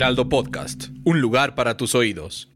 Heraldo Podcast, un lugar para tus oídos.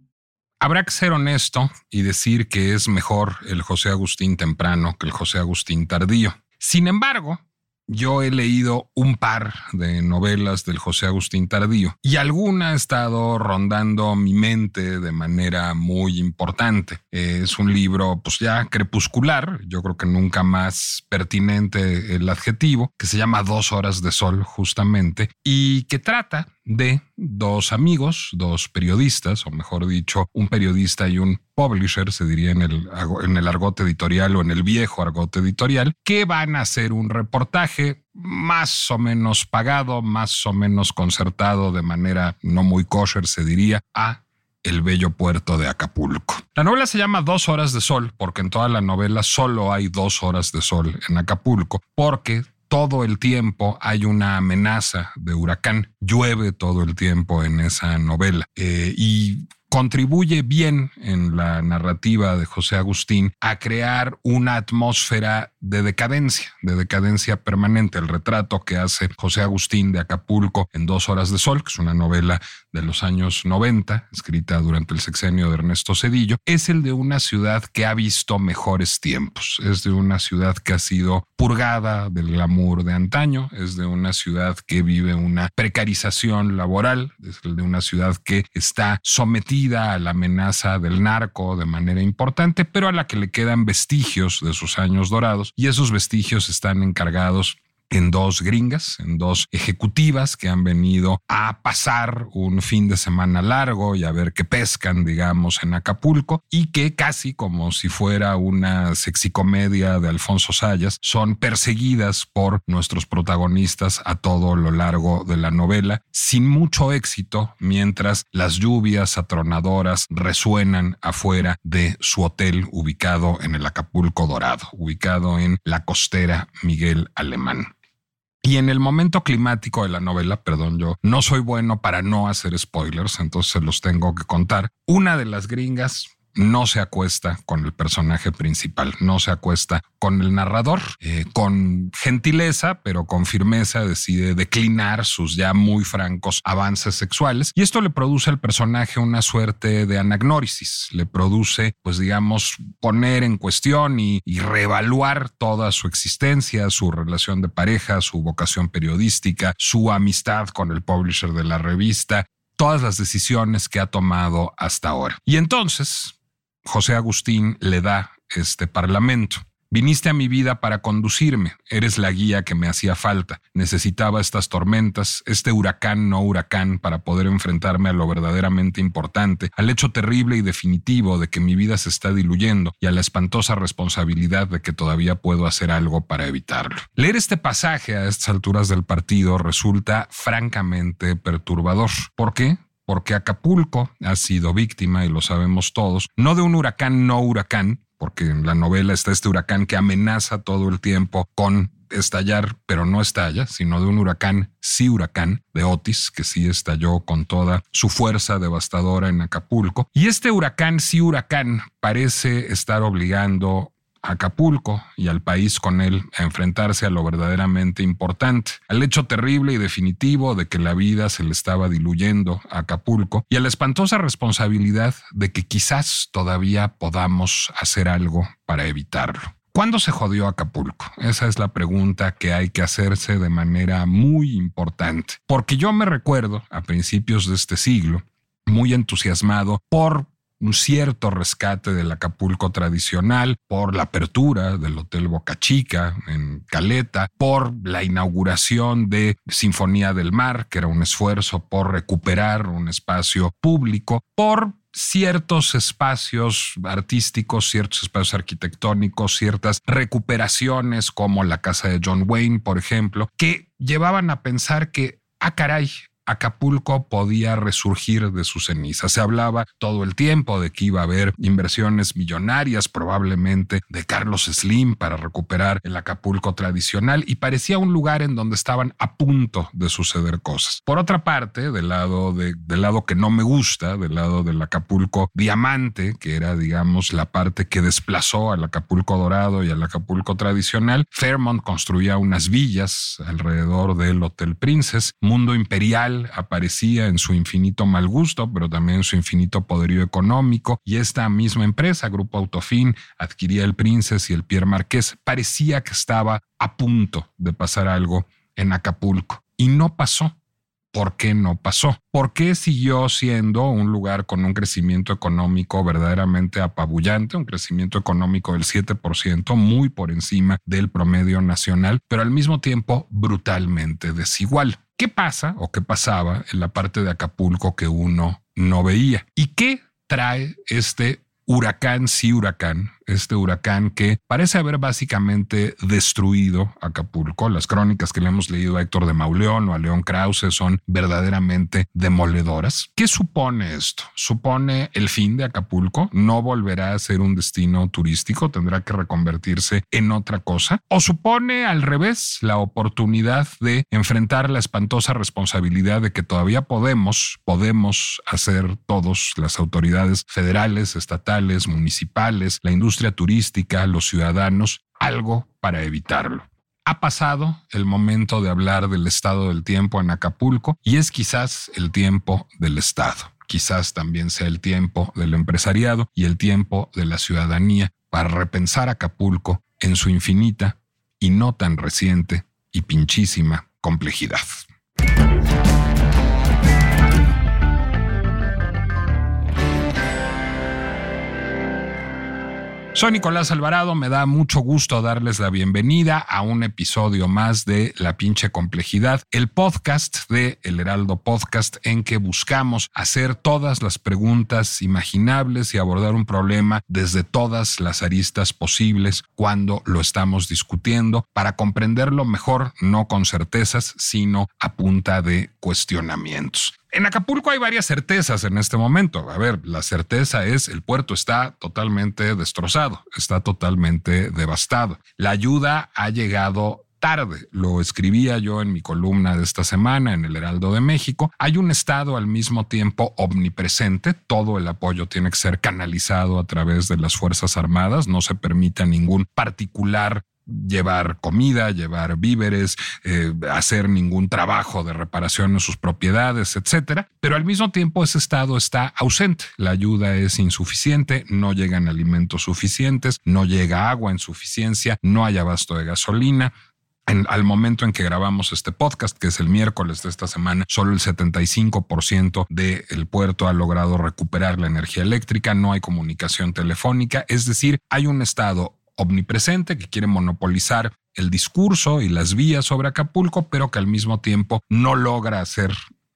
Habrá que ser honesto y decir que es mejor el José Agustín temprano que el José Agustín tardío. Sin embargo, yo he leído un par de novelas del José Agustín Tardío y alguna ha estado rondando mi mente de manera muy importante. Es un libro pues ya crepuscular, yo creo que nunca más pertinente el adjetivo, que se llama Dos horas de sol justamente y que trata de dos amigos, dos periodistas, o mejor dicho, un periodista y un publisher, se diría en el, en el argot editorial o en el viejo argot editorial, que van a hacer un reportaje más o menos pagado, más o menos concertado de manera no muy kosher, se diría, a el bello puerto de Acapulco. La novela se llama Dos horas de sol porque en toda la novela solo hay dos horas de sol en Acapulco, porque todo el tiempo hay una amenaza de huracán, llueve todo el tiempo en esa novela. Eh, y contribuye bien en la narrativa de José Agustín a crear una atmósfera de decadencia, de decadencia permanente. El retrato que hace José Agustín de Acapulco en Dos Horas de Sol, que es una novela de los años 90, escrita durante el sexenio de Ernesto Cedillo, es el de una ciudad que ha visto mejores tiempos. Es de una ciudad que ha sido purgada del glamour de antaño, es de una ciudad que vive una precarización laboral, es el de una ciudad que está sometida a la amenaza del narco de manera importante, pero a la que le quedan vestigios de sus años dorados y esos vestigios están encargados en dos gringas, en dos ejecutivas que han venido a pasar un fin de semana largo y a ver qué pescan, digamos, en Acapulco y que casi como si fuera una sexicomedia de Alfonso Sayas, son perseguidas por nuestros protagonistas a todo lo largo de la novela, sin mucho éxito, mientras las lluvias atronadoras resuenan afuera de su hotel ubicado en el Acapulco Dorado, ubicado en la costera Miguel Alemán. Y en el momento climático de la novela, perdón, yo no soy bueno para no hacer spoilers, entonces se los tengo que contar. Una de las gringas no se acuesta con el personaje principal, no se acuesta con el narrador. Eh, con gentileza, pero con firmeza, decide declinar sus ya muy francos avances sexuales y esto le produce al personaje una suerte de anagnórisis, le produce, pues digamos, poner en cuestión y, y reevaluar toda su existencia, su relación de pareja, su vocación periodística, su amistad con el publisher de la revista, todas las decisiones que ha tomado hasta ahora. Y entonces, José Agustín le da este parlamento. Viniste a mi vida para conducirme, eres la guía que me hacía falta. Necesitaba estas tormentas, este huracán no huracán, para poder enfrentarme a lo verdaderamente importante, al hecho terrible y definitivo de que mi vida se está diluyendo y a la espantosa responsabilidad de que todavía puedo hacer algo para evitarlo. Leer este pasaje a estas alturas del partido resulta francamente perturbador. ¿Por qué? Porque Acapulco ha sido víctima, y lo sabemos todos, no de un huracán no huracán, porque en la novela está este huracán que amenaza todo el tiempo con estallar, pero no estalla, sino de un huracán sí huracán de Otis, que sí estalló con toda su fuerza devastadora en Acapulco. Y este huracán sí huracán parece estar obligando Acapulco y al país con él a enfrentarse a lo verdaderamente importante, al hecho terrible y definitivo de que la vida se le estaba diluyendo a Acapulco y a la espantosa responsabilidad de que quizás todavía podamos hacer algo para evitarlo. ¿Cuándo se jodió Acapulco? Esa es la pregunta que hay que hacerse de manera muy importante, porque yo me recuerdo a principios de este siglo muy entusiasmado por un cierto rescate del Acapulco tradicional, por la apertura del Hotel Boca Chica en Caleta, por la inauguración de Sinfonía del Mar, que era un esfuerzo por recuperar un espacio público, por ciertos espacios artísticos, ciertos espacios arquitectónicos, ciertas recuperaciones como la casa de John Wayne, por ejemplo, que llevaban a pensar que, ah, caray, Acapulco podía resurgir de su ceniza. Se hablaba todo el tiempo de que iba a haber inversiones millonarias, probablemente de Carlos Slim para recuperar el Acapulco tradicional y parecía un lugar en donde estaban a punto de suceder cosas. Por otra parte, del lado, de, del lado que no me gusta, del lado del Acapulco diamante, que era, digamos, la parte que desplazó al Acapulco dorado y al Acapulco tradicional, Fairmont construía unas villas alrededor del Hotel Princess, Mundo Imperial aparecía en su infinito mal gusto, pero también en su infinito poderío económico, y esta misma empresa, Grupo Autofin, adquiría el Princess y el Pierre Marqués. Parecía que estaba a punto de pasar algo en Acapulco, y no pasó. ¿Por qué no pasó? ¿Por qué siguió siendo un lugar con un crecimiento económico verdaderamente apabullante, un crecimiento económico del 7%, muy por encima del promedio nacional, pero al mismo tiempo brutalmente desigual? ¿Qué pasa o qué pasaba en la parte de Acapulco que uno no veía? ¿Y qué trae este huracán sí huracán este huracán que parece haber básicamente destruido Acapulco. Las crónicas que le hemos leído a Héctor de Mauleón o a León Krause son verdaderamente demoledoras. ¿Qué supone esto? ¿Supone el fin de Acapulco? ¿No volverá a ser un destino turístico? ¿Tendrá que reconvertirse en otra cosa? ¿O supone al revés la oportunidad de enfrentar la espantosa responsabilidad de que todavía podemos, podemos hacer todos, las autoridades federales, estatales, municipales, la industria turística, los ciudadanos, algo para evitarlo. Ha pasado el momento de hablar del estado del tiempo en Acapulco y es quizás el tiempo del Estado. Quizás también sea el tiempo del empresariado y el tiempo de la ciudadanía para repensar Acapulco en su infinita y no tan reciente y pinchísima complejidad. Soy Nicolás Alvarado, me da mucho gusto darles la bienvenida a un episodio más de La pinche complejidad, el podcast de El Heraldo Podcast en que buscamos hacer todas las preguntas imaginables y abordar un problema desde todas las aristas posibles cuando lo estamos discutiendo para comprenderlo mejor, no con certezas, sino a punta de cuestionamientos. En Acapulco hay varias certezas en este momento. A ver, la certeza es el puerto está totalmente destrozado, está totalmente devastado. La ayuda ha llegado tarde. Lo escribía yo en mi columna de esta semana en el Heraldo de México. Hay un Estado al mismo tiempo omnipresente. Todo el apoyo tiene que ser canalizado a través de las Fuerzas Armadas. No se permite ningún particular llevar comida, llevar víveres, eh, hacer ningún trabajo de reparación en sus propiedades, etcétera. Pero al mismo tiempo ese estado está ausente. La ayuda es insuficiente, no llegan alimentos suficientes, no llega agua en suficiencia, no hay abasto de gasolina. al momento en que grabamos este podcast, que es el miércoles de esta semana, solo el 75% del puerto ha logrado recuperar la energía eléctrica, no hay comunicación telefónica, es decir, hay un estado omnipresente que quiere monopolizar el discurso y las vías sobre Acapulco, pero que al mismo tiempo no logra hacer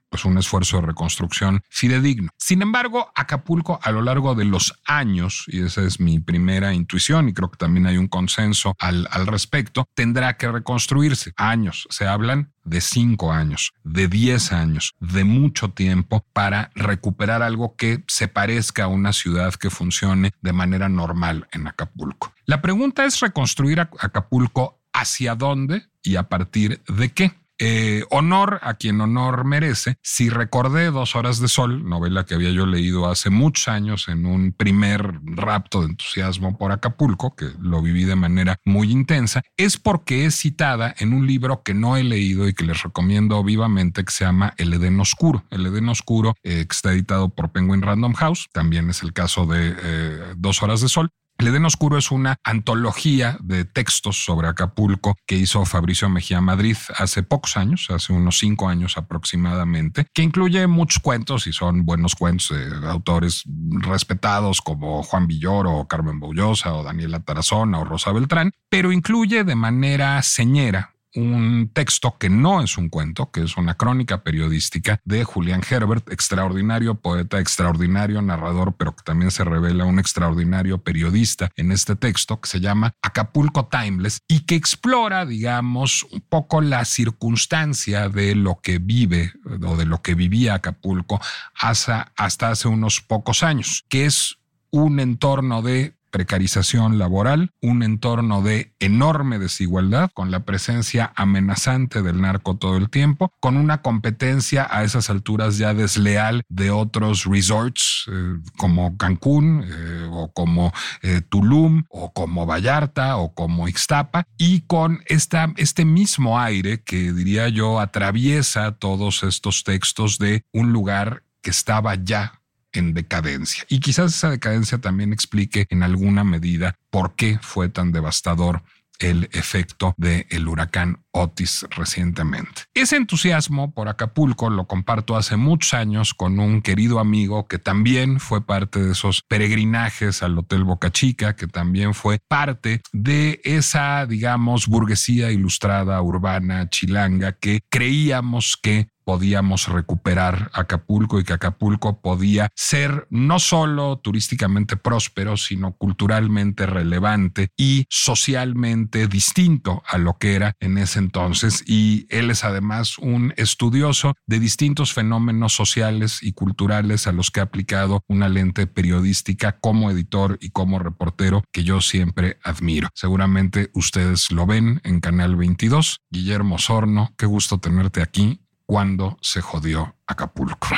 pues un esfuerzo de reconstrucción fidedigno. Sin embargo, Acapulco a lo largo de los años, y esa es mi primera intuición, y creo que también hay un consenso al, al respecto, tendrá que reconstruirse. Años, se hablan de cinco años, de diez años, de mucho tiempo para recuperar algo que se parezca a una ciudad que funcione de manera normal en Acapulco. La pregunta es reconstruir Acapulco hacia dónde y a partir de qué. Eh, honor a quien honor merece. Si recordé Dos Horas de Sol, novela que había yo leído hace muchos años en un primer rapto de entusiasmo por Acapulco, que lo viví de manera muy intensa, es porque es citada en un libro que no he leído y que les recomiendo vivamente, que se llama El Edén Oscuro. El Edén Oscuro, eh, que está editado por Penguin Random House, también es el caso de eh, Dos Horas de Sol. Edén Oscuro es una antología de textos sobre Acapulco que hizo Fabricio Mejía Madrid hace pocos años, hace unos cinco años aproximadamente, que incluye muchos cuentos y son buenos cuentos de autores respetados como Juan Villoro o Carmen Boullosa o Daniela Tarazona o Rosa Beltrán, pero incluye de manera señera un texto que no es un cuento, que es una crónica periodística de Julián Herbert, extraordinario poeta, extraordinario narrador, pero que también se revela un extraordinario periodista en este texto que se llama Acapulco Timeless y que explora, digamos, un poco la circunstancia de lo que vive o de lo que vivía Acapulco hasta, hasta hace unos pocos años, que es un entorno de precarización laboral, un entorno de enorme desigualdad, con la presencia amenazante del narco todo el tiempo, con una competencia a esas alturas ya desleal de otros resorts eh, como Cancún eh, o como eh, Tulum o como Vallarta o como Ixtapa y con esta, este mismo aire que diría yo atraviesa todos estos textos de un lugar que estaba ya en decadencia. Y quizás esa decadencia también explique en alguna medida por qué fue tan devastador el efecto del el huracán Otis recientemente. Ese entusiasmo por Acapulco lo comparto hace muchos años con un querido amigo que también fue parte de esos peregrinajes al Hotel Boca Chica, que también fue parte de esa, digamos, burguesía ilustrada urbana chilanga que creíamos que podíamos recuperar Acapulco y que Acapulco podía ser no solo turísticamente próspero, sino culturalmente relevante y socialmente distinto a lo que era en ese entonces. Y él es además un estudioso de distintos fenómenos sociales y culturales a los que ha aplicado una lente periodística como editor y como reportero que yo siempre admiro. Seguramente ustedes lo ven en Canal 22. Guillermo Sorno, qué gusto tenerte aquí cuando se jodió Acapulco.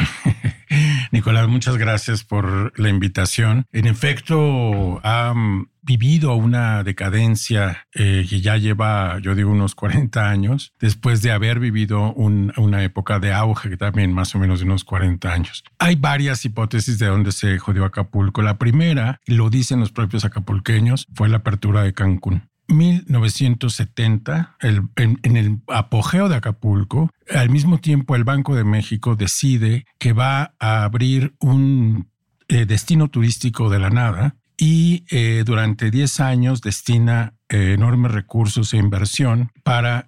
Nicolás, muchas gracias por la invitación. En efecto, ha vivido una decadencia eh, que ya lleva, yo digo, unos 40 años, después de haber vivido una época de auge que también más o menos de unos 40 años. Hay varias hipótesis de dónde se jodió Acapulco. La primera, lo dicen los propios acapulqueños, fue la apertura de Cancún. 1970, en, el apogeo de Acapulco, al mismo tiempo el Banco de México decide que va a abrir un eh, destino turístico de la nada y eh, durante 10 años destina eh, enormes recursos e inversión para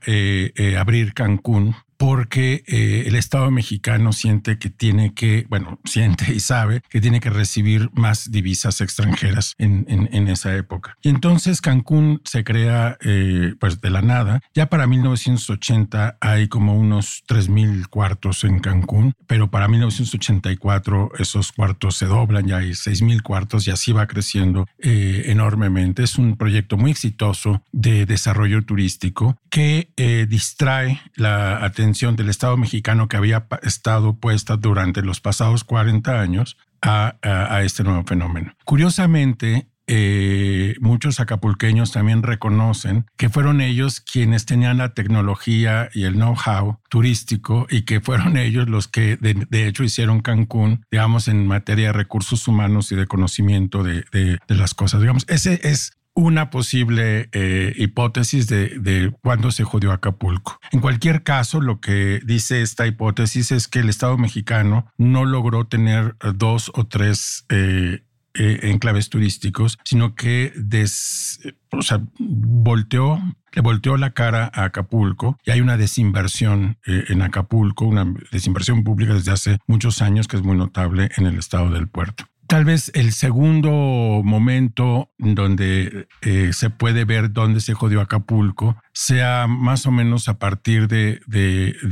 abrir Cancún porque eh, el Estado mexicano siente que tiene que, bueno, siente y sabe que tiene que recibir más divisas extranjeras en, en, esa época. Y entonces Cancún se crea eh, pues de la nada. Ya para 1980 hay como unos 3.000 cuartos en Cancún, pero para 1984 esos cuartos se doblan, ya hay 6.000 cuartos y así va creciendo eh, enormemente. Es un proyecto muy exitoso de desarrollo turístico que distrae la atención del Estado mexicano que había estado puesta durante los pasados 40 años a, este nuevo fenómeno. Curiosamente, eh, muchos acapulqueños también reconocen que fueron ellos quienes tenían la tecnología y el know-how turístico y que fueron ellos los que de, hecho hicieron Cancún, digamos, en materia de recursos humanos y de conocimiento de, de las cosas. Digamos, ese es una posible eh, hipótesis de, cuándo se jodió Acapulco. En cualquier caso, lo que dice esta hipótesis es que el Estado mexicano no logró tener dos o tres eh, eh, enclaves turísticos, sino que volteó, le volteó la cara a Acapulco y hay una desinversión en Acapulco, una desinversión pública desde hace muchos años que es muy notable en el estado del puerto. Tal vez el segundo momento donde eh, se puede ver dónde se jodió Acapulco sea más o menos a partir de,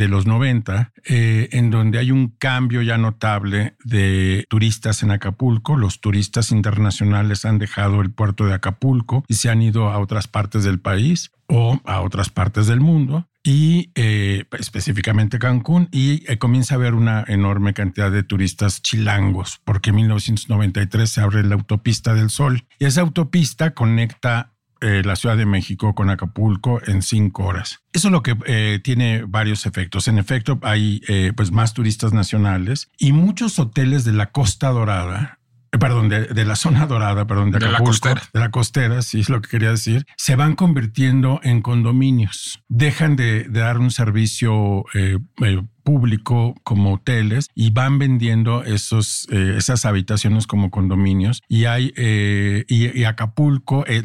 los 90, eh, en donde hay un cambio ya notable de turistas en Acapulco. Los turistas internacionales han dejado el puerto de Acapulco y se han ido a otras partes del país o a otras partes del mundo y eh, específicamente Cancún, y eh, comienza a haber una enorme cantidad de turistas chilangos, porque en 1993 se abre la autopista del Sol, y esa autopista conecta eh, la Ciudad de México con Acapulco en cinco horas. Eso es lo que tiene varios efectos. En efecto, hay pues más turistas nacionales y muchos hoteles de la Costa Dorada perdón, de, la zona dorada, perdón, de, la costera. De la costera, sí es lo que quería decir, se van convirtiendo en condominios. Dejan de, dar un servicio eh, eh, público como hoteles y van vendiendo esos, eh, esas habitaciones como condominios y hay eh, y, Acapulco, eh,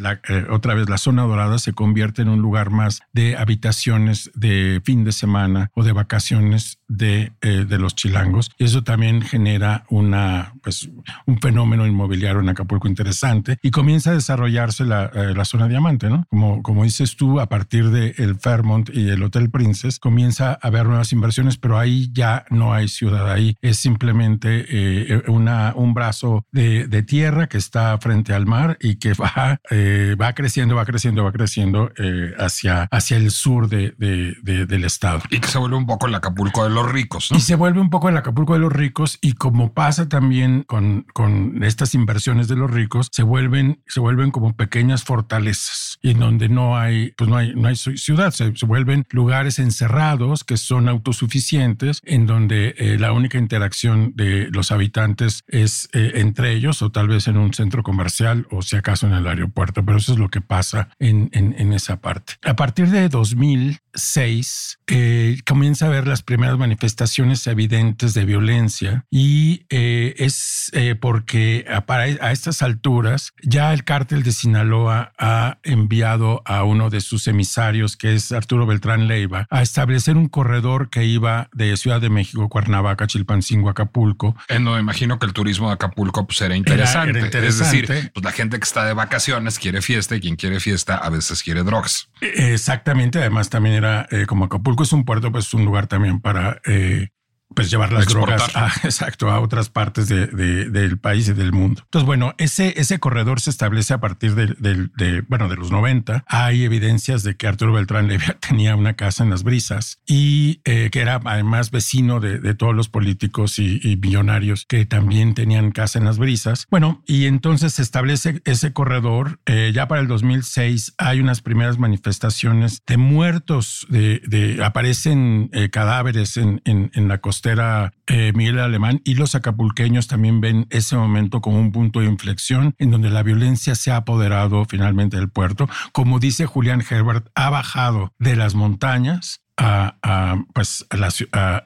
otra vez la zona dorada se convierte en un lugar más de habitaciones de fin de semana o de vacaciones de, de los chilangos y eso también genera una pues un fenómeno inmobiliario en Acapulco interesante y comienza a desarrollarse la, la zona diamante, ¿no? Como, como dices tú, a partir del el Fairmont y el Hotel Princess comienza a haber nuevas inversiones, pero ahí ya no hay ciudad, ahí es simplemente eh, una, un brazo de, de, tierra que está frente al mar y que va, eh, va creciendo, va creciendo, va creciendo eh, hacia, hacia el sur de, de, del estado. Y que se vuelve un poco el Acapulco de los ricos. ¿no? Y se vuelve un poco el Acapulco de los ricos y como pasa también con, con estas inversiones de los ricos, se vuelven, se vuelven como pequeñas fortalezas y en donde no hay, pues no hay, no hay ciudad, se, se vuelven lugares encerrados que son autosuficientes en donde eh, la única interacción de los habitantes es eh, entre ellos o tal vez en un centro comercial o si acaso en el aeropuerto, pero eso es lo que pasa en, en, esa parte. A partir de 2006 eh, comienza a ver las primeras manifestaciones evidentes de violencia y es porque a, a estas alturas ya el cártel de Sinaloa ha enviado a uno de sus emisarios, que es Arturo Beltrán Leiva, a establecer un corredor que iba de Ciudad de México, Cuernavaca, Chilpancingo, Acapulco. En donde imagino que el turismo de Acapulco pues, era, interesante. Es decir, pues, la gente que está de vacaciones quiere fiesta y quien quiere fiesta a veces quiere drogas. Exactamente. Además, también era eh, como Acapulco es un puerto, pues un lugar también para eh, pues llevar las drogas a, exacto, a otras partes de, del país y del mundo. Entonces, bueno, ese, ese corredor se establece a partir de, bueno, de los 90. Hay evidencias de que Arturo Beltrán Levia tenía una casa en las brisas y eh, que era además vecino de, todos los políticos y, y, millonarios que también tenían casa en las brisas. Bueno, y entonces se establece ese corredor. Eh, ya para el 2006 hay unas primeras manifestaciones de muertos, de, aparecen eh, cadáveres en, en, en la costa era eh, Miguel Alemán y los acapulqueños también ven ese momento como un punto de inflexión en donde la violencia se ha apoderado finalmente del puerto. Como dice Julián Herbert, ha bajado de las montañas a, pues a la,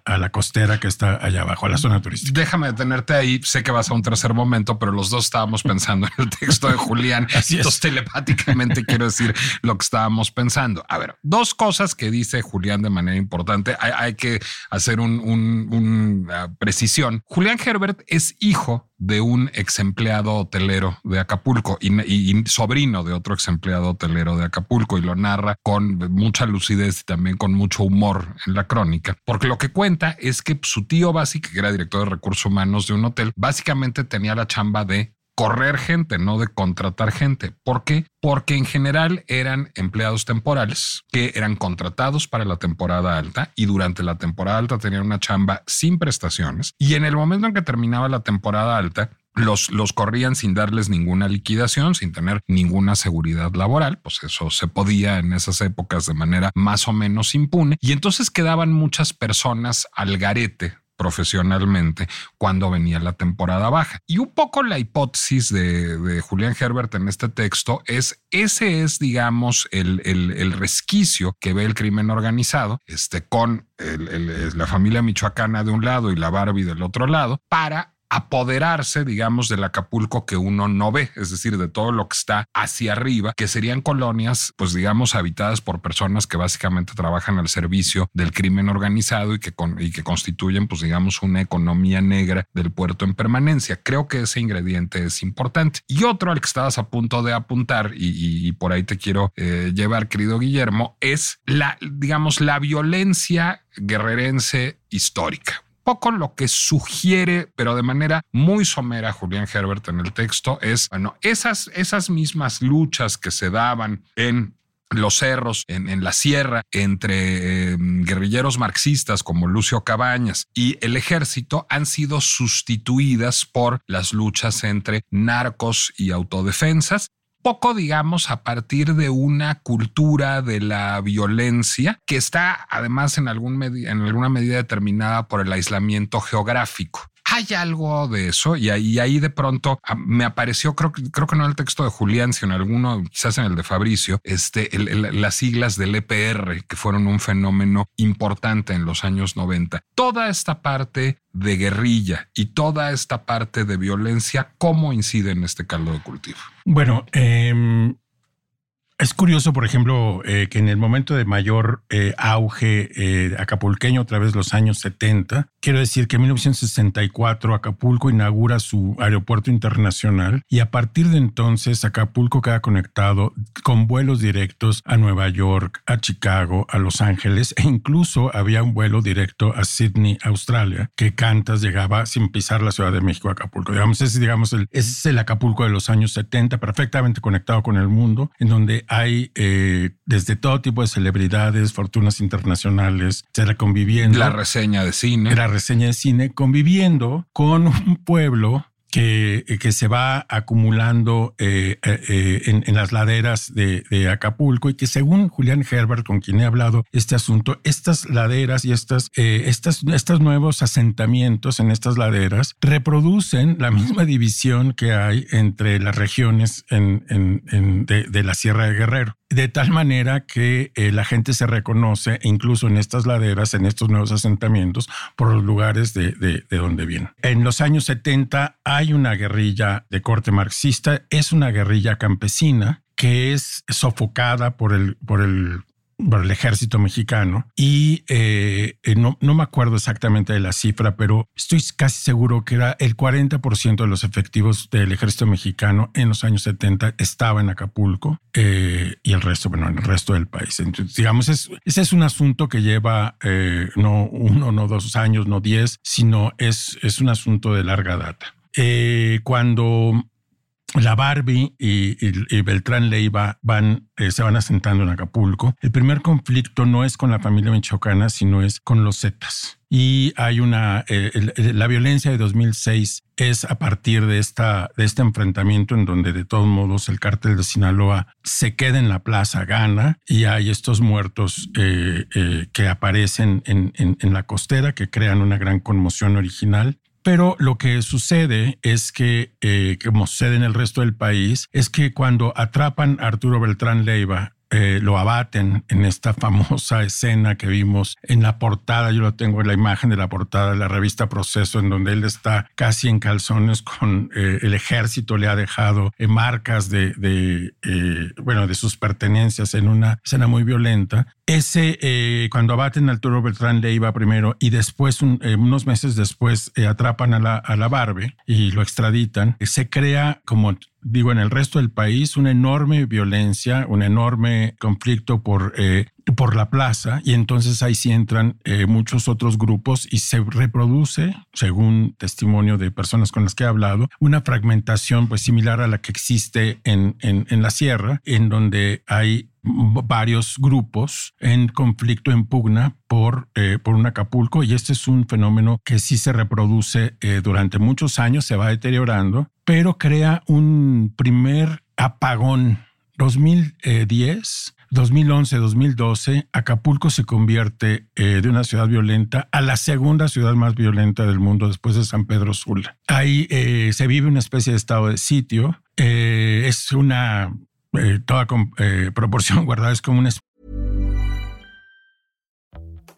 a, la, costera que está allá abajo, a la zona turística. Déjame detenerte ahí. Sé que vas a un tercer momento, pero los dos estábamos pensando en el texto de Julián. Así Entonces, telepáticamente quiero decir lo que estábamos pensando. A ver, dos cosas que dice Julián de manera importante. Hay, que hacer una un, precisión. Julián Herbert es hijo de un ex empleado hotelero de Acapulco y, sobrino de otro ex empleado hotelero de Acapulco y lo narra con mucha lucidez y también con mucho humor en la crónica, porque lo que cuenta es que su tío básico, que era director de recursos humanos de un hotel, básicamente tenía la chamba de correr gente, no de contratar gente. ¿Por qué? Porque en general eran empleados temporales que eran contratados para la temporada alta y durante la temporada alta tenían una chamba sin prestaciones y en el momento en que terminaba la temporada alta los, los, corrían sin darles ninguna liquidación, sin tener ninguna seguridad laboral, pues eso se podía en esas épocas de manera más o menos impune, y entonces quedaban muchas personas al garete profesionalmente cuando venía la temporada baja. Y un poco la hipótesis de, Julián Herbert en este texto es, ese es, digamos, el, el, resquicio que ve el crimen organizado, este, con la familia michoacana de un lado y la Barbie del otro lado, para apoderarse, digamos, del Acapulco que uno no ve, es decir, de todo lo que está hacia arriba, que serían colonias, pues digamos, habitadas por personas que básicamente trabajan al servicio del crimen organizado y que, y que constituyen, pues digamos, una economía negra del puerto en permanencia. Creo que ese ingrediente es importante. Y otro al que estabas a punto de apuntar, y, por ahí te quiero eh, llevar, querido Guillermo, es la, digamos, la violencia guerrerense histórica poco lo que sugiere, pero de manera muy somera, Julián Herbert en el texto es, bueno, esas, esas mismas luchas que se daban en los cerros, en, la sierra, entre em, guerrilleros marxistas como Lucio Cabañas y el ejército han sido sustituidas por las luchas entre narcos y autodefensas poco, digamos, a partir de una cultura de la violencia que está además en, algún en alguna medida determinada por el aislamiento geográfico. Hay algo de eso y ahí, de pronto ah, me apareció, creo, creo que no en el texto de Julián, sino en alguno, quizás en el de Fabricio, este, las siglas del EPR, que fueron un fenómeno importante en los años 90. Toda esta parte de guerrilla y toda esta parte de violencia, ¿cómo incide en este caldo de cultivo? Bueno, eh, es curioso, por ejemplo, eh, que en el momento de mayor eh, auge eh, acapulqueño, otra vez los años 70, quiero decir que en 1964 Acapulco inaugura su aeropuerto internacional y a partir de entonces Acapulco queda conectado con vuelos directos a Nueva York, a Chicago, a Los Ángeles e incluso había un vuelo directo a Sydney, Australia, que Cantas llegaba sin pisar la Ciudad de México a Acapulco. Digamos, ese, digamos, ese es el Acapulco de los años 70, perfectamente conectado con el mundo, en donde hay eh, desde todo tipo de celebridades, fortunas internacionales, será conviviendo. La reseña de cine. La reseña de cine, conviviendo con un pueblo que, que, se va acumulando eh, eh, en, en, las laderas de, Acapulco y que según Julián Herbert, con quien he hablado este asunto, estas laderas y estas, eh, estas, estos nuevos asentamientos en estas laderas reproducen la misma división que hay entre las regiones en, en, de, la Sierra de Guerrero. De tal manera que la gente se reconoce incluso en estas laderas, en estos nuevos asentamientos, por los lugares de, de donde vienen. En los años 70 hay una guerrilla de corte marxista, es una guerrilla campesina que es sofocada por el, por el por el ejército mexicano y eh, eh, no, no, me acuerdo exactamente de la cifra, pero estoy casi seguro que era el 40% de los efectivos del ejército mexicano en los años 70 estaba en Acapulco eh, y el resto, bueno, en el resto del país. Entonces, digamos, es, ese es un asunto que lleva no uno, no dos años, no diez, sino es, es un asunto de larga data. Cuando la Barbie y, Beltrán Leiva eh, se van asentando en Acapulco. El primer conflicto no es con la familia michoacana, sino es con los Zetas. Y hay una, eh, la violencia de 2006 es a partir de, esta, de este enfrentamiento en donde de todos modos el cártel de Sinaloa se queda en la plaza, gana y hay estos muertos que aparecen en, en la costera que crean una gran conmoción original pero lo que sucede es que, eh, como sucede en el resto del país, es que cuando atrapan a Arturo Beltrán Leiva eh, lo abaten en esta famosa escena que vimos en la portada. Yo lo tengo en la imagen de la portada de la revista Proceso, en donde él está casi en calzones con eh, el ejército, le ha dejado eh, marcas de, de bueno, de sus pertenencias en una escena muy violenta. Ese, cuando abaten a Arturo Beltrán Leiva primero y después, unos meses después, atrapan a la, a la Barbe y lo extraditan, se crea como digo, en el resto del país, una enorme violencia, un enorme conflicto por, eh, por la plaza y entonces ahí sí entran eh, muchos otros grupos y se reproduce, según testimonio de personas con las que he hablado, una fragmentación pues similar a la que existe en, en, en la sierra, en donde hay varios grupos en conflicto, en pugna por, eh, por un Acapulco y este es un fenómeno que sí se reproduce eh, durante muchos años, se va deteriorando, pero crea un primer apagón. 2010 2011, 2012, Acapulco se convierte eh, de una ciudad violenta a la segunda ciudad más violenta del mundo después de San Pedro Sula. Ahí se vive una especie de estado de sitio. Es una, eh, toda eh, proporción guardada, es como una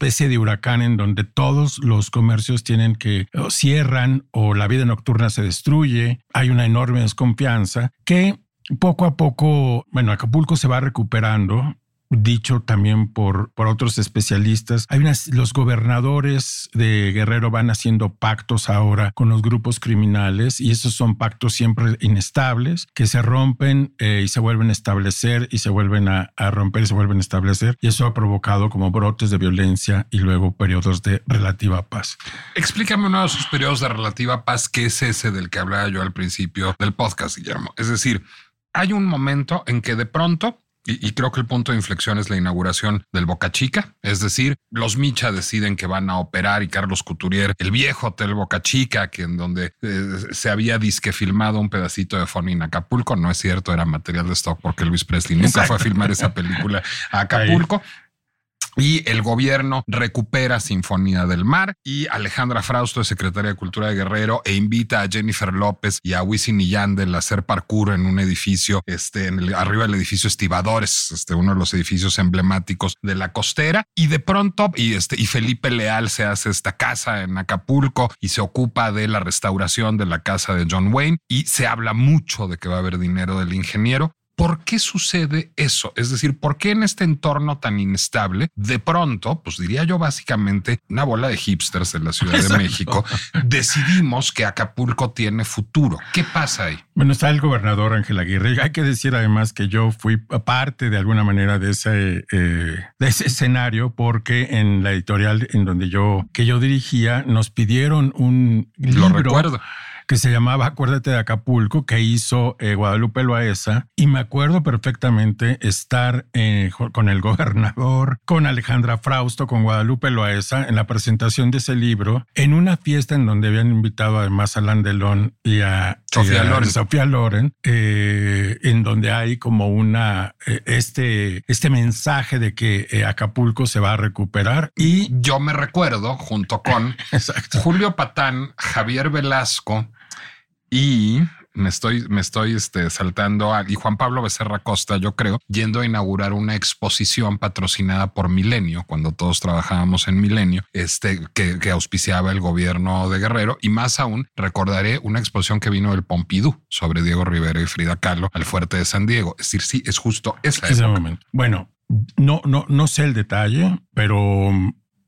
Especie de huracán en donde todos los comercios tienen que o cierran o la vida nocturna se destruye, hay una enorme desconfianza que poco a poco, bueno, Acapulco se va recuperando dicho también por, por otros especialistas. Hay los gobernadores de Guerrero van haciendo pactos ahora con los grupos criminales y esos son pactos siempre inestables que se rompen eh, y se vuelven a establecer y se vuelven a, a, romper y se vuelven a establecer y eso ha provocado como brotes de violencia y luego periodos de relativa paz. Explícame uno de esos periodos de relativa paz que es ese del que hablaba yo al principio del podcast, Guillermo. Es decir, hay un momento en que de pronto y, creo que el punto de inflexión es la inauguración del Boca Chica, es decir, los Micha deciden que van a operar y Carlos Couturier, el viejo hotel Boca Chica, que en donde eh, se había disque filmado un pedacito de Fonny en Acapulco, no es cierto, era material de stock porque Luis Presley nunca fue a filmar esa película a Acapulco y el gobierno recupera Sinfonía del Mar y Alejandra Frausto es secretaria de Cultura de Guerrero e invita a Jennifer López y a Wisin y a hacer parkour en un edificio, este, en el, arriba del edificio Estibadores, este, uno de los edificios emblemáticos de la costera. Y de pronto, y este, y Felipe Leal se hace esta casa en Acapulco y se ocupa de la restauración de la casa de John Wayne y se habla mucho de que va a haber dinero del ingeniero, ¿Por qué sucede eso? Es decir, ¿por qué en este entorno tan inestable, de pronto, pues diría yo básicamente una bola de hipsters en la Ciudad de México, decidimos que Acapulco tiene futuro? ¿Qué pasa ahí? Bueno, está el gobernador Ángel Aguirre. Hay que decir además que yo fui parte de alguna manera de ese, eh, de ese escenario porque en la editorial en donde yo, que yo dirigía, nos pidieron un libro. Lo recuerdo que se llamaba Acuérdate de Acapulco, que hizo eh, Guadalupe Loaesa. Y me acuerdo perfectamente estar eh, con el gobernador, con Alejandra Frausto, con Guadalupe Loaesa en la presentación de ese libro, en una fiesta en donde habían invitado además a Landelón y a Sofía Loren, Sofía Loren eh, en donde hay como una, este, este mensaje de que Acapulco se va a recuperar. Y yo me recuerdo junto con Julio Patán, Javier Velasco, y me estoy, me estoy este, saltando a, y Juan Pablo Becerra Costa, yo creo, yendo a inaugurar una exposición patrocinada por Milenio, cuando todos trabajábamos en Milenio, este, que, que, auspiciaba el gobierno de Guerrero. Y más aún, recordaré una exposición que vino del Pompidou sobre Diego Rivera y Frida Kahlo al fuerte de San Diego. Es decir, sí, es justo esa Ese momento. Bueno, no, no, no sé el detalle, pero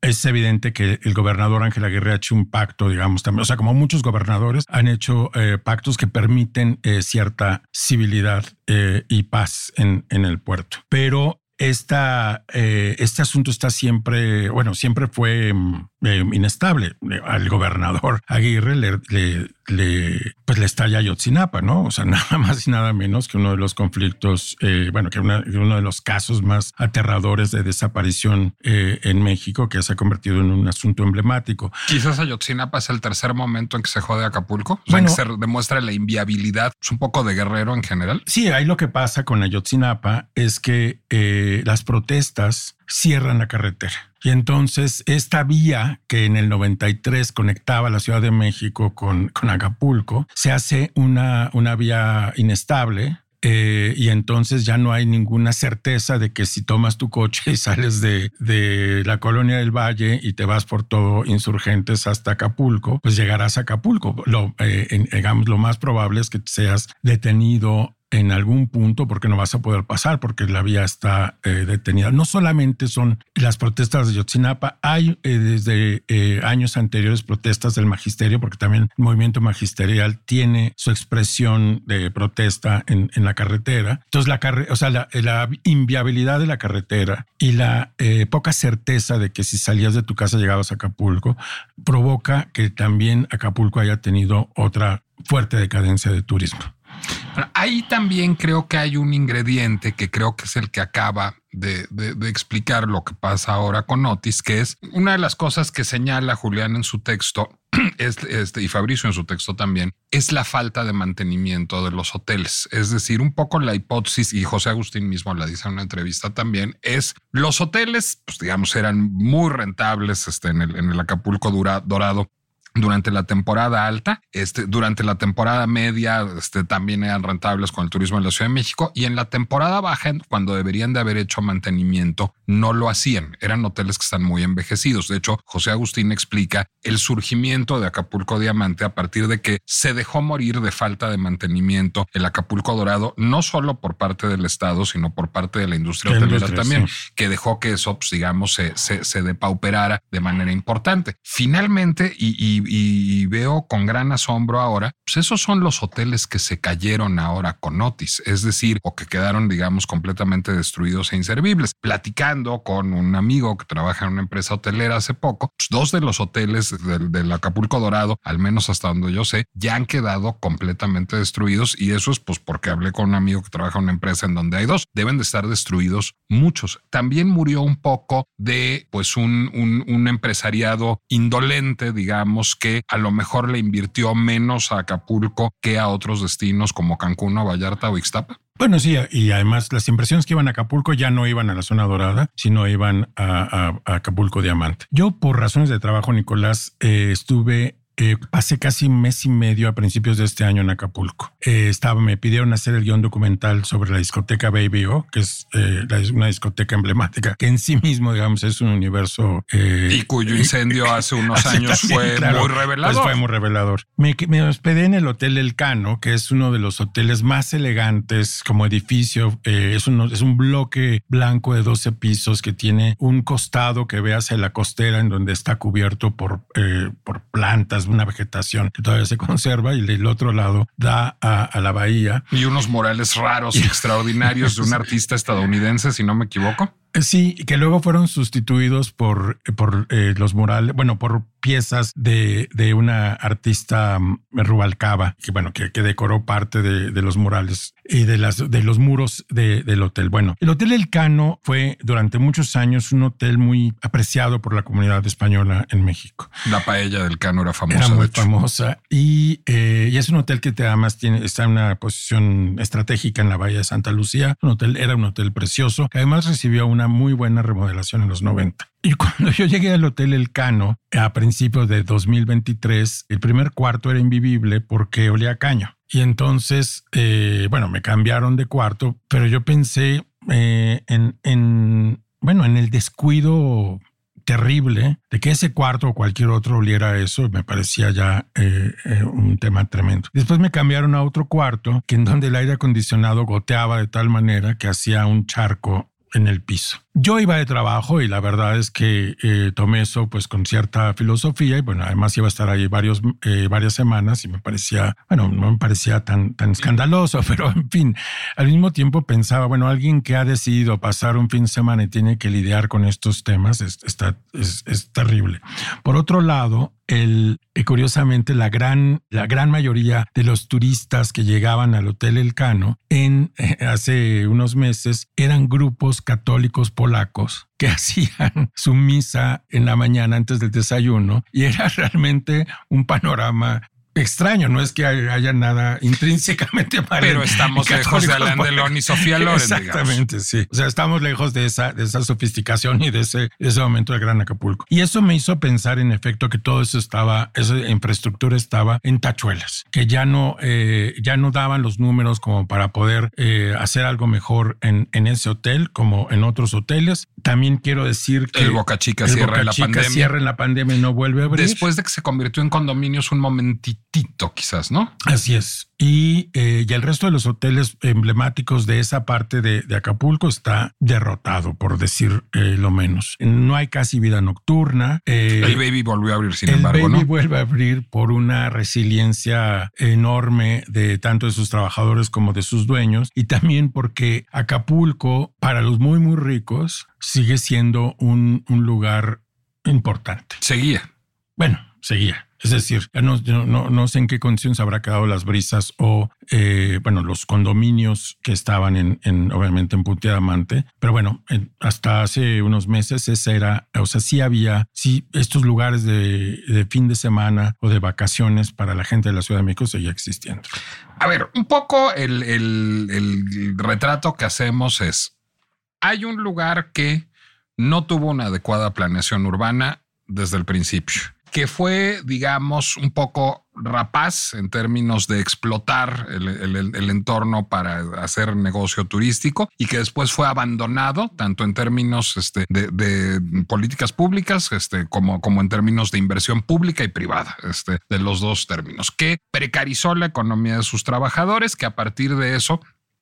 es evidente que el gobernador Ángel Aguirre ha hecho un pacto, digamos, también, o sea, como muchos gobernadores han hecho eh, pactos que permiten eh, cierta civilidad eh, y paz en, el puerto. Pero esta, este asunto está siempre, bueno, siempre fue mm, inestable. Al gobernador Aguirre le, le le, pues le estalla Ayotzinapa, ¿no? O sea, nada más y nada menos que uno de los conflictos, eh, bueno, que, uno de los casos más aterradores de desaparición eh, en México, que se ha convertido en un asunto emblemático. Quizás Ayotzinapa es el tercer momento en que se jode Acapulco, o sea, que se demuestra la inviabilidad, es un poco de guerrero en general. Sí, ahí lo que pasa con Ayotzinapa es que eh, las protestas cierran la carretera. Y entonces esta vía que en el 93 conectaba la Ciudad de México con, con Acapulco, se hace una, una vía inestable, eh, y entonces ya no hay ninguna certeza de que si tomas tu coche y sales de, de, la colonia del Valle y te vas por todo insurgentes hasta Acapulco, pues llegarás a Acapulco. Lo, eh, digamos, lo más probable es que seas detenido en algún punto porque no vas a poder pasar porque la vía está eh, detenida. No solamente son las protestas de Yotzinapa, hay eh, desde eh, años anteriores protestas del magisterio porque también el movimiento magisterial tiene su expresión de protesta en, la carretera. Entonces la, o sea, la, la, inviabilidad de la carretera y la poca certeza de que si salías de tu casa llegabas a Acapulco provoca que también Acapulco haya tenido otra fuerte decadencia de turismo. Ahí también creo que hay un ingrediente que creo que es el que acaba de, explicar lo que pasa ahora con Otis, que es una de las cosas que señala Julián en su texto es, este, y Fabricio en su texto también, es la falta de mantenimiento de los hoteles. Es decir, un poco la hipótesis, y José Agustín mismo la dice en una entrevista también, es los hoteles, pues digamos, eran muy rentables este, en, el, en el Acapulco Dorado durante la temporada alta, este, durante la temporada media, este, también eran rentables con el turismo en la Ciudad de México y en la temporada baja, cuando deberían de haber hecho mantenimiento, no lo hacían. Eran hoteles que están muy envejecidos. De hecho, José Agustín explica el surgimiento de Acapulco Diamante a partir de que se dejó morir de falta de mantenimiento el Acapulco Dorado, no solo por parte del Estado, sino por parte de la industria hotelera también, que dejó que eso, pues, digamos, se, se, depauperara de manera importante. Finalmente, y y, veo con gran asombro ahora, pues esos son los hoteles que se cayeron ahora con Otis, es decir, o que quedaron, digamos, completamente destruidos e inservibles. Platicando con un amigo que trabaja en una empresa hotelera hace poco, pues dos de los hoteles del, Acapulco Dorado, al menos hasta donde yo sé, ya han quedado completamente destruidos y eso es pues porque hablé con un amigo que trabaja en una empresa en donde hay dos, deben de estar destruidos muchos. También murió un poco de pues un, un, un empresariado indolente, digamos, que a lo mejor le invirtió menos a Acapulco que a otros destinos como Cancún o Vallarta o Ixtapa? Bueno, sí, y además las impresiones que iban a Acapulco ya no iban a la zona dorada, sino iban a, Acapulco Diamante. Yo, por razones de trabajo, Nicolás, eh, estuve eh, pasé casi un mes y medio a principios de este año en Acapulco. Eh, estaba, me pidieron hacer el guion documental sobre la discoteca Baby O, que es eh, una discoteca emblemática, que en sí mismo, digamos, es un universo. y cuyo incendio hace unos años fue muy revelador. Pues fue muy revelador. Me, me, hospedé en el Hotel El Cano, que es uno de los hoteles más elegantes como edificio. es, un, es un bloque blanco de 12 pisos que tiene un costado que ve hacia la costera, en donde está cubierto por, por plantas una vegetación que todavía se conserva y el otro lado da a, la bahía. Y unos murales raros y extraordinarios de un artista estadounidense, si no me equivoco. Sí, que luego fueron sustituidos por, por eh, los murales, bueno, por piezas de, de una artista mm, Rubalcaba, que bueno, que, que decoró parte de, de, los murales y de, las, de los muros de, del hotel. Bueno, el Hotel El Cano fue durante muchos años un hotel muy apreciado por la comunidad española en México. La paella del Cano era famosa. Era muy famosa y, eh, y, es un hotel que además tiene, está en una posición estratégica en la bahía de Santa Lucía. Un hotel, era un hotel precioso que además recibió una muy buena remodelación en los 90. Y cuando yo llegué al Hotel El Cano a principios de 2023, el primer cuarto era invivible porque olía a caño. Y entonces, eh, bueno, me cambiaron de cuarto, pero yo pensé eh, en, en, bueno, en el descuido terrible de que ese cuarto o cualquier otro oliera eso, me parecía ya eh, un tema tremendo. Después me cambiaron a otro cuarto, que en donde el aire acondicionado goteaba de tal manera que hacía un charco en el piso. Yo iba de trabajo y la verdad es que eh, tomé eso pues con cierta filosofía y bueno, además iba a estar ahí varios, eh, varias semanas y me parecía, bueno, no me parecía tan, tan escandaloso, pero en fin, al mismo tiempo pensaba, bueno, alguien que ha decidido pasar un fin de semana y tiene que lidiar con estos temas es, está, es, terrible. Por otro lado, el, eh, curiosamente, la gran, la gran mayoría de los turistas que llegaban al Hotel Elcano en, hace unos meses eran grupos católicos polacos que hacían su misa en la mañana antes del desayuno y era realmente un panorama extraño, no es que haya nada intrínsecamente malo. Pero estamos lejos de Alain Delon y Sofía Loren. Exactamente, sí. O sea, estamos lejos de esa, de esa sofisticación y de ese, ese momento del Gran Acapulco. Y eso me hizo pensar, en efecto, que todo eso estaba, esa infraestructura estaba en tachuelas, que ya no, eh, ya no daban los números como para poder eh, hacer algo mejor en, en ese hotel como en otros hoteles. También quiero decir que el Boca Chica cierra en la pandemia. Cierra en la pandemia y no vuelve a abrir. Después de que se convirtió en condominios un momentito quizás, ¿no? Así es. Y, eh, y, el resto de los hoteles emblemáticos de esa parte de, Acapulco está derrotado, por decir eh, lo menos. No hay casi vida nocturna. Eh, el Baby volvió a abrir, sin embargo. El Baby vuelve a abrir por una resiliencia enorme de tanto de sus trabajadores como de sus dueños y también porque Acapulco, para los muy, muy ricos, sigue siendo un, un lugar importante. Seguía. Bueno, seguía. Es decir, no, sé en qué condiciones habrá quedado las brisas o, eh, bueno, los condominios que estaban en, en obviamente en Punta Diamante. Pero bueno, hasta hace unos meses esa era, o sea, sí había, sí, estos lugares de, fin de semana o de vacaciones para la gente de la Ciudad de México seguía existiendo. A ver, un poco el retrato que hacemos es, hay un lugar que no tuvo una adecuada planeación urbana desde el principio que fue, digamos, un poco rapaz en términos de explotar el, entorno para hacer negocio turístico y que después fue abandonado tanto en términos este, de, políticas públicas este, como, como en términos de inversión pública y privada, este, de los dos términos, que precarizó la economía de sus trabajadores, que a partir de eso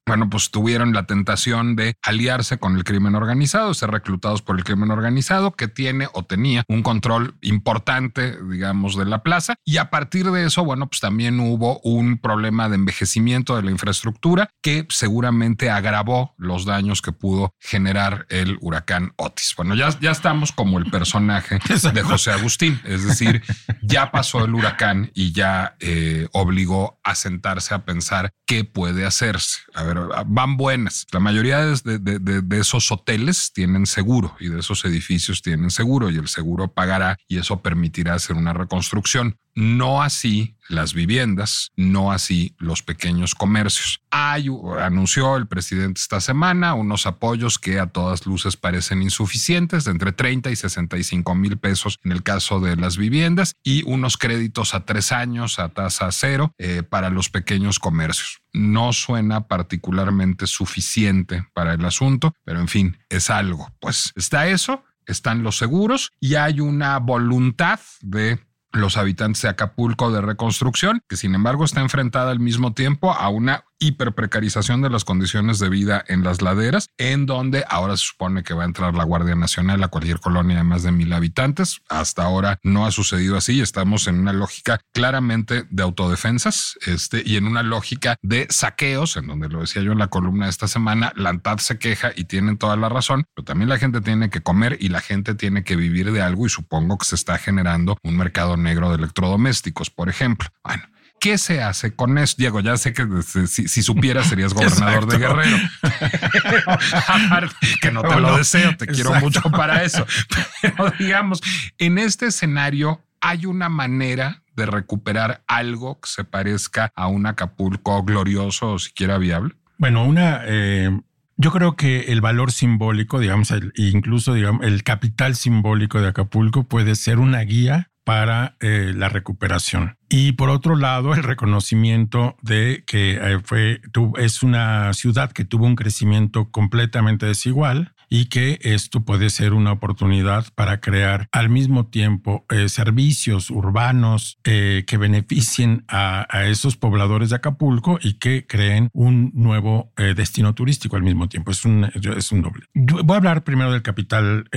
bueno, pues tuvieron la tentación de aliarse con el crimen organizado, ser reclutados por el crimen organizado, que tiene o tenía un control importante, digamos, de la plaza. Y a partir de eso, bueno, pues también hubo un problema de envejecimiento de la infraestructura que seguramente agravó los daños que pudo generar el huracán Otis. Bueno, ya, ya estamos como el personaje de José Agustín, es decir, ya pasó el huracán y ya eh, obligó a sentarse a pensar qué puede hacerse. A ver, van buenas. La mayoría de, esos hoteles tienen seguro y de esos edificios tienen seguro y el seguro pagará y eso permitirá hacer una reconstrucción. No así las viviendas, no así los pequeños comercios. Hay, anunció el presidente esta semana unos apoyos que a todas luces parecen insuficientes, de entre 30 y 65 mil pesos en el caso de las viviendas y unos créditos a tres años a tasa cero eh, para los pequeños comercios. No suena particularmente suficiente para el asunto, pero en fin, es algo. Pues está eso, están los seguros y hay una voluntad de los habitantes de Acapulco de reconstrucción, que sin embargo está enfrentada al mismo tiempo a una hiperprecarización de las condiciones de vida en las laderas, en donde ahora se supone que va a entrar la Guardia Nacional a cualquier colonia de más de mil habitantes. Hasta ahora no ha sucedido así. Estamos en una lógica claramente de autodefensas este, y en una lógica de saqueos, en donde lo decía yo en la columna de esta semana, la ANTAD se queja y tienen toda la razón, pero también la gente tiene que comer y la gente tiene que vivir de algo y supongo que se está generando un mercado negro de electrodomésticos, por ejemplo. Bueno, ¿Qué se hace con eso? Diego, ya sé que si, si supieras serías gobernador de Guerrero. que no te lo deseo, te quiero mucho para eso. Pero digamos, en este escenario hay una manera de recuperar algo que se parezca a un Acapulco glorioso o siquiera viable. Bueno, una, eh, yo creo que el valor simbólico, digamos, incluso digamos, el capital simbólico de Acapulco puede ser una guía para eh, la recuperación. Y por otro lado, el reconocimiento de que eh, fue, es una ciudad que tuvo un crecimiento completamente desigual y que esto puede ser una oportunidad para crear al mismo tiempo eh, servicios urbanos eh, que beneficien a, esos pobladores de Acapulco y que creen un nuevo eh, destino turístico al mismo tiempo. Es un, es un doble. Voy a hablar primero del capital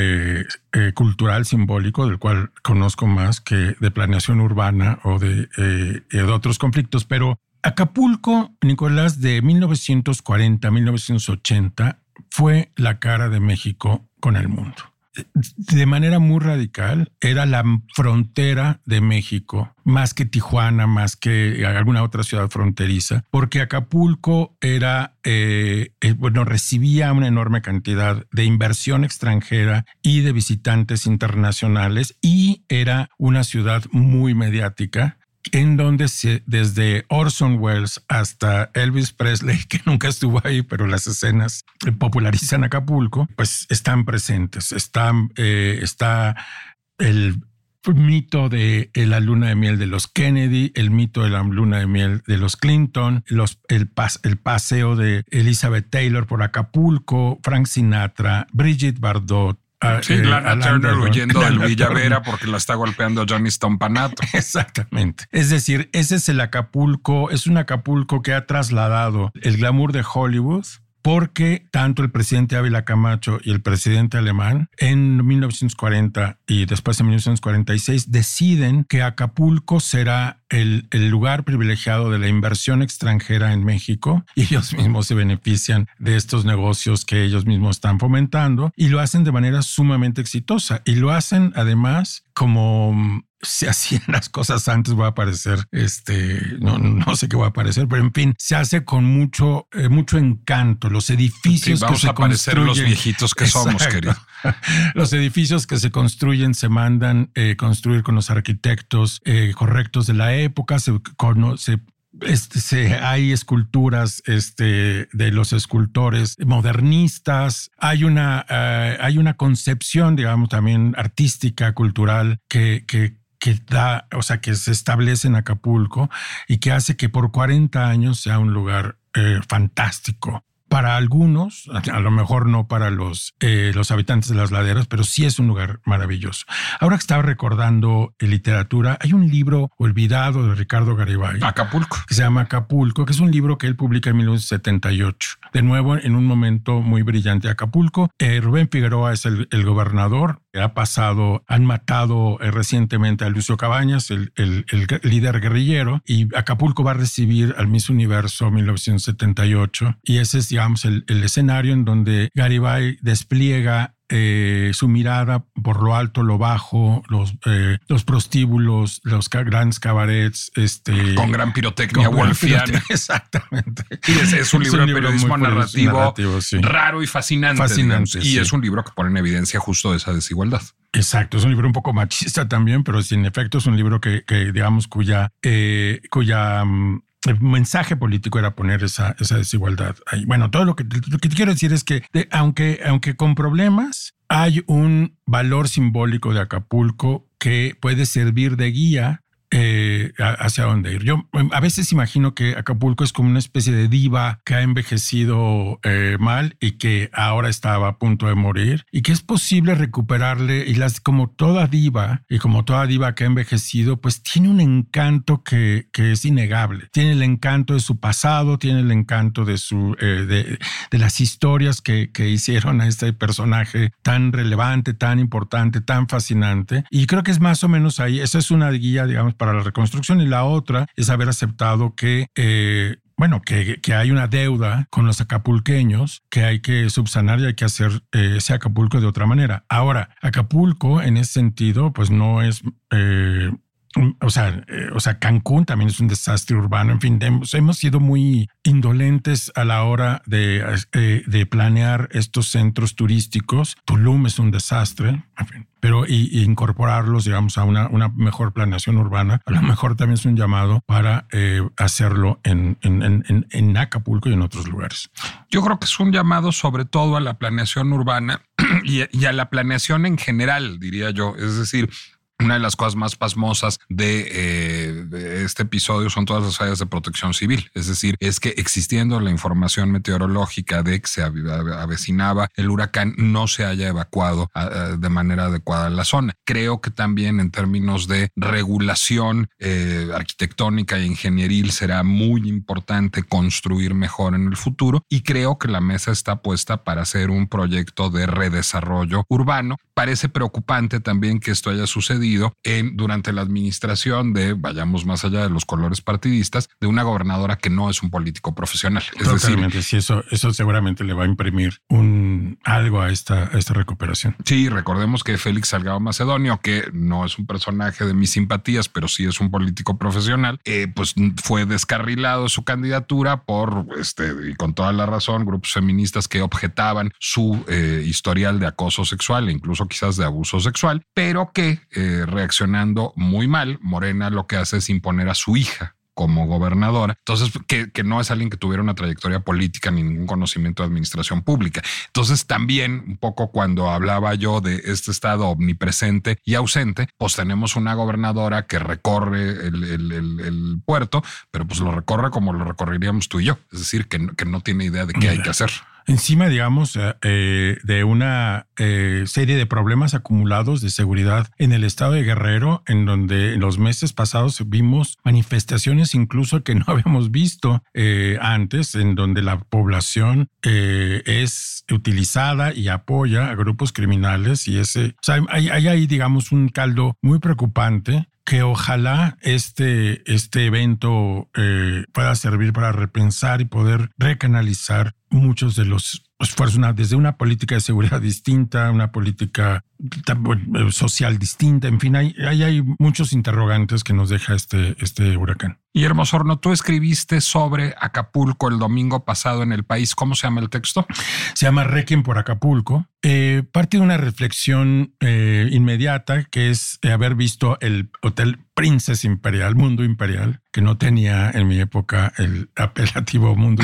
cultural simbólico, del cual conozco más que de planeación urbana o de, de otros conflictos, pero Acapulco, Nicolás, de 1940 a 1980 fue la cara de México con el mundo. De manera muy radical, era la frontera de México, más que Tijuana, más que alguna otra ciudad fronteriza, porque Acapulco era, eh, eh, bueno, recibía una enorme cantidad de inversión extranjera y de visitantes internacionales y era una ciudad muy mediática en donde desde Orson Welles hasta Elvis Presley, que nunca estuvo ahí, pero las escenas popularizan Acapulco, pues están presentes. Están, eh, está el mito de la luna de miel de los Kennedy, el mito de la luna de miel de los Clinton, el, el paseo de Elizabeth Taylor por Acapulco, Frank Sinatra, Brigitte Bardot, Ah, sí, eh, Turner huyendo del Villavera porque la está golpeando Johnny Stompanato. Exactamente. Es decir, ese es el Acapulco, es un Acapulco que ha trasladado el glamour de Hollywood porque tanto el presidente Ávila Camacho y el presidente alemán en 1940 y después en 1946 deciden que Acapulco será el, el, lugar privilegiado de la inversión extranjera en México y ellos mismos se benefician de estos negocios que ellos mismos están fomentando y lo hacen de manera sumamente exitosa. Y lo hacen además como se hacían las cosas antes, va a aparecer, este, no, no sé qué va a aparecer, pero en fin, se hace con mucho, eh, mucho encanto. Los edificios que se a construyen, los viejitos que somos, querido. los edificios que se construyen se mandan eh, construir con los arquitectos eh, correctos de la época, se, se este, hay esculturas este, de los escultores modernistas, hay una, hay una concepción, digamos, también artística, cultural, que, que que da, o sea, que se establece en Acapulco y que hace que por 40 años sea un lugar eh, fantástico para algunos, a lo mejor no para los, eh, los habitantes de las laderas, pero sí es un lugar maravilloso. Ahora que estaba recordando literatura, hay un libro olvidado de Ricardo Garibay. Acapulco. Que se llama Acapulco, que es un libro que él publica en 1978. De nuevo, en un momento muy brillante Acapulco. Eh, Rubén Figueroa es el, el gobernador ha pasado, han matado eh, recientemente a Lucio Cabañas, el, el, líder guerrillero, y Acapulco va a recibir al Miss Universo 1978. Y ese es, digamos, el, el escenario en donde Garibay despliega eh, su mirada por lo alto, lo bajo, los, eh, los prostíbulos, los grandes cabarets. Este, con gran pirotecnia wolfiana. Exactamente. Y es, un libro de periodismo narrativo, raro y fascinante. Fascinante. Y es un libro que pone en evidencia justo esa desigualdad. Exacto, es un libro un poco machista también, pero sin efecto es un libro que, que digamos, cuya, eh, cuya mm, el mensaje político era poner esa, desigualdad ahí. Bueno, todo lo que, lo que quiero decir es que aunque, aunque con problemas, hay un valor simbólico de Acapulco que puede servir de guía eh, hacia dónde ir. Yo em, a veces imagino que Acapulco es como una especie de diva que ha envejecido eh, mal y que ahora estaba a punto de morir y que es posible recuperarle y las como toda diva y como toda diva que ha envejecido pues tiene un encanto que, que es innegable. Tiene el encanto de su pasado, tiene el encanto de su eh, de, de, las historias que, que hicieron a este personaje tan relevante, tan importante, tan fascinante y creo que es más o menos ahí. Esa es una guía, digamos para la reconstrucción y la otra es haber aceptado que eh, bueno, que, que, hay una deuda con los acapulqueños que hay que subsanar y hay que hacer eh, ese Acapulco de otra manera. Ahora, Acapulco en ese sentido, pues no es... Eh, o sea, o sea, Cancún también es un desastre urbano. En fin, hemos, sido muy indolentes a la hora de, de, planear estos centros turísticos. Tulum es un desastre. Pero y, incorporarlos, digamos, a una, una, mejor planeación urbana. A lo mejor también es un llamado para eh, hacerlo en, en, en, en, Acapulco y en otros lugares. Yo creo que es un llamado sobre todo a la planeación urbana y a la planeación en general, diría yo. Es decir, una de las cosas más pasmosas eh, de, este episodio son todas las áreas de protección civil. Es decir, es que existiendo la información meteorológica de que se avecinaba el huracán, no se haya evacuado de manera adecuada la zona. Creo que también en términos de regulación eh, arquitectónica e ingenieril será muy importante construir mejor en el futuro y creo que la mesa está puesta para hacer un proyecto de redesarrollo urbano. Parece preocupante también que esto haya sucedido en, durante la administración de, vayamos más allá de los colores partidistas, de una gobernadora que no es un político profesional. Es Totalmente, decir, sí, eso, eso seguramente le va a imprimir un algo a esta, esta recuperación. Sí, recordemos que Félix Salgado Macedonio, que no es un personaje de mis simpatías, pero sí es un político profesional, eh, pues fue descarrilado su candidatura por, este, y con toda la razón, grupos feministas que objetaban su eh, historial de acoso sexual e incluso quizás de abuso sexual, pero que eh, reaccionando muy mal, Morena lo que hace es imponer a su hija como gobernadora. Entonces, que, no es alguien que tuviera una trayectoria política ni ningún conocimiento de administración pública. Entonces, también un poco cuando hablaba yo de este estado omnipresente y ausente, pues tenemos una gobernadora que recorre el, puerto, pero pues lo recorre como lo recorreríamos tú y yo. Es decir, que, que no tiene idea de qué hay que hacer encima, digamos, eh, eh, de una eh, serie de problemas acumulados de seguridad en el estado de Guerrero, en donde en los meses pasados vimos manifestaciones incluso que no habíamos visto antes, en donde la población es utilizada y apoya a grupos criminales y ese, o sea, hay, hay ahí, digamos, un caldo muy preocupante que ojalá este, este evento pueda servir para repensar y poder recanalizar muchos de los esfuerzos, desde una política de seguridad distinta, una política social distinta, en fin, hay, hay, muchos interrogantes que nos deja este, este huracán. Y Hermosorno, tú escribiste sobre Acapulco el domingo pasado en el país. ¿Cómo se llama el texto? Se llama Requiem por Acapulco. Eh, parte de una reflexión eh, inmediata que es haber visto el Hotel Princess Imperial, Mundo Imperial, que no tenía en mi época el apelativo Mundo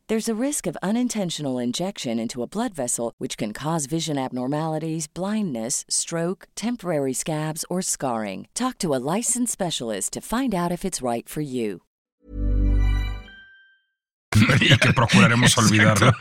There's a risk of unintentional injection into a blood vessel, which can cause vision abnormalities, blindness, stroke, temporary scabs, or scarring. Talk to a licensed specialist to find out if it's right for you. y que procuraremos olvidarlo.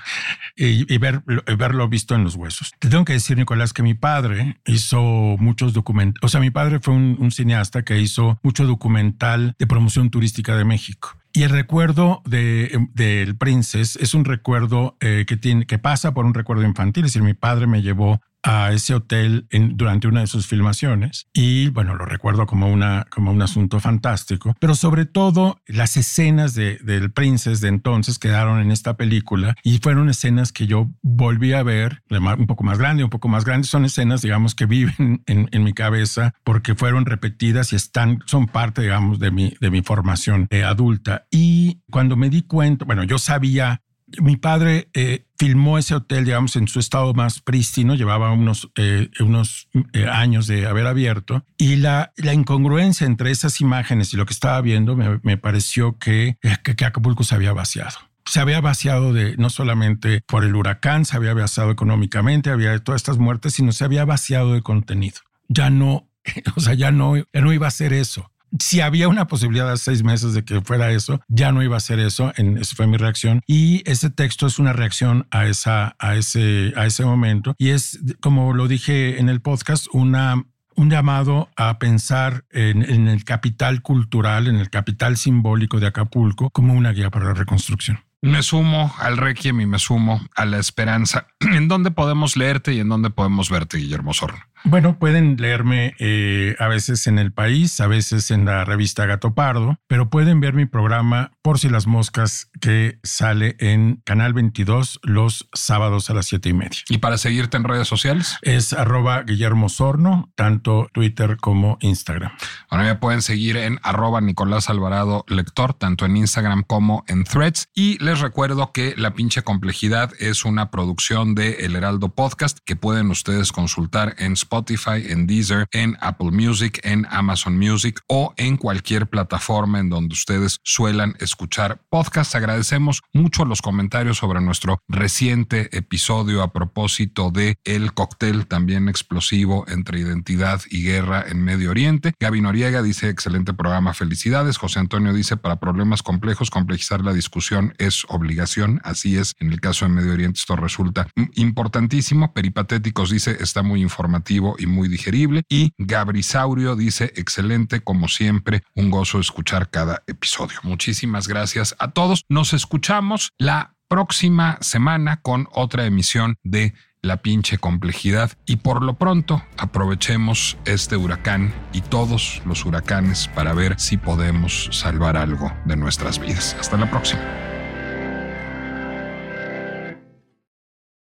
Y, y ver, verlo visto en los huesos. Te tengo que decir, Nicolás, que mi padre hizo muchos documentos. O sea, mi padre fue un, un cineasta que hizo mucho documental de promoción turística de México. Y el recuerdo de, del Princess es un recuerdo eh, que, tiene, que pasa por un recuerdo infantil. Es decir, mi padre me llevó a ese hotel durante una de sus filmaciones. Y bueno, lo recuerdo como, una, como un asunto fantástico, pero sobre todo las escenas de, del Princess de entonces quedaron en esta película y fueron escenas que yo volví a ver, un poco más grande, un poco más grande, son escenas digamos que viven en, en mi cabeza porque fueron repetidas y están, son parte digamos de mi, de mi formación eh, adulta. Y cuando me di cuenta, bueno, yo sabía mi padre eh, filmó ese hotel, digamos, en su estado más prístino, llevaba unos, eh, unos eh, años de haber abierto, y la, la, incongruencia entre esas imágenes y lo que estaba viendo me, me pareció que, que, que Acapulco se había vaciado se había vaciado de no solamente por el huracán, se había vaciado económicamente, había todas estas muertes, sino se había vaciado de contenido. Ya no, o sea, ya no, ya no iba a ser eso si había una posibilidad de seis meses de que fuera eso, ya no iba a ser eso. En, esa fue mi reacción. Y ese texto es una reacción a, esa, a, ese, a ese momento. Y es, como lo dije en el podcast, una un llamado a pensar en, en, el capital cultural, en el capital simbólico de Acapulco como una guía para la reconstrucción. Me sumo al Requiem y me sumo a la esperanza. ¿En dónde podemos leerte y en dónde podemos verte, Guillermo Sorno? Bueno, pueden leerme eh, a veces en El País, a veces en la revista Gato Pardo, pero pueden ver mi programa Por si las moscas que sale en Canal 22 los sábados a las siete y media. ¿Y para seguirte en redes sociales? Es arroba Guillermo Sorno, tanto Twitter como Instagram. Bueno, me pueden seguir en arroba Nicolás Alvarado Lector, tanto en Instagram como en Threads. Y les recuerdo que La pinche complejidad es una producción de El Heraldo Podcast que pueden ustedes consultar en Spotify, en Deezer, en Apple Music, en Amazon Music o en cualquier plataforma en donde ustedes suelan escuchar podcasts. Agradecemos mucho los comentarios sobre nuestro reciente episodio a propósito de el cóctel también explosivo entre identidad y guerra en Medio Oriente. Gaby Noriega dice excelente programa, felicidades. José Antonio dice para problemas complejos complejizar la discusión obligación, así es. En el caso de Medio Oriente esto resulta importantísimo. Peripatéticos dice está muy informativo y muy digerible. Y Gabrisaurio dice, excelente, como siempre, un gozo escuchar cada episodio. Muchísimas gracias a todos. Nos escuchamos la próxima semana con otra emisión de la pinche complejidad y por lo pronto aprovechemos este huracán y todos los huracanes para ver si podemos salvar algo de nuestras vidas. Hasta la próxima.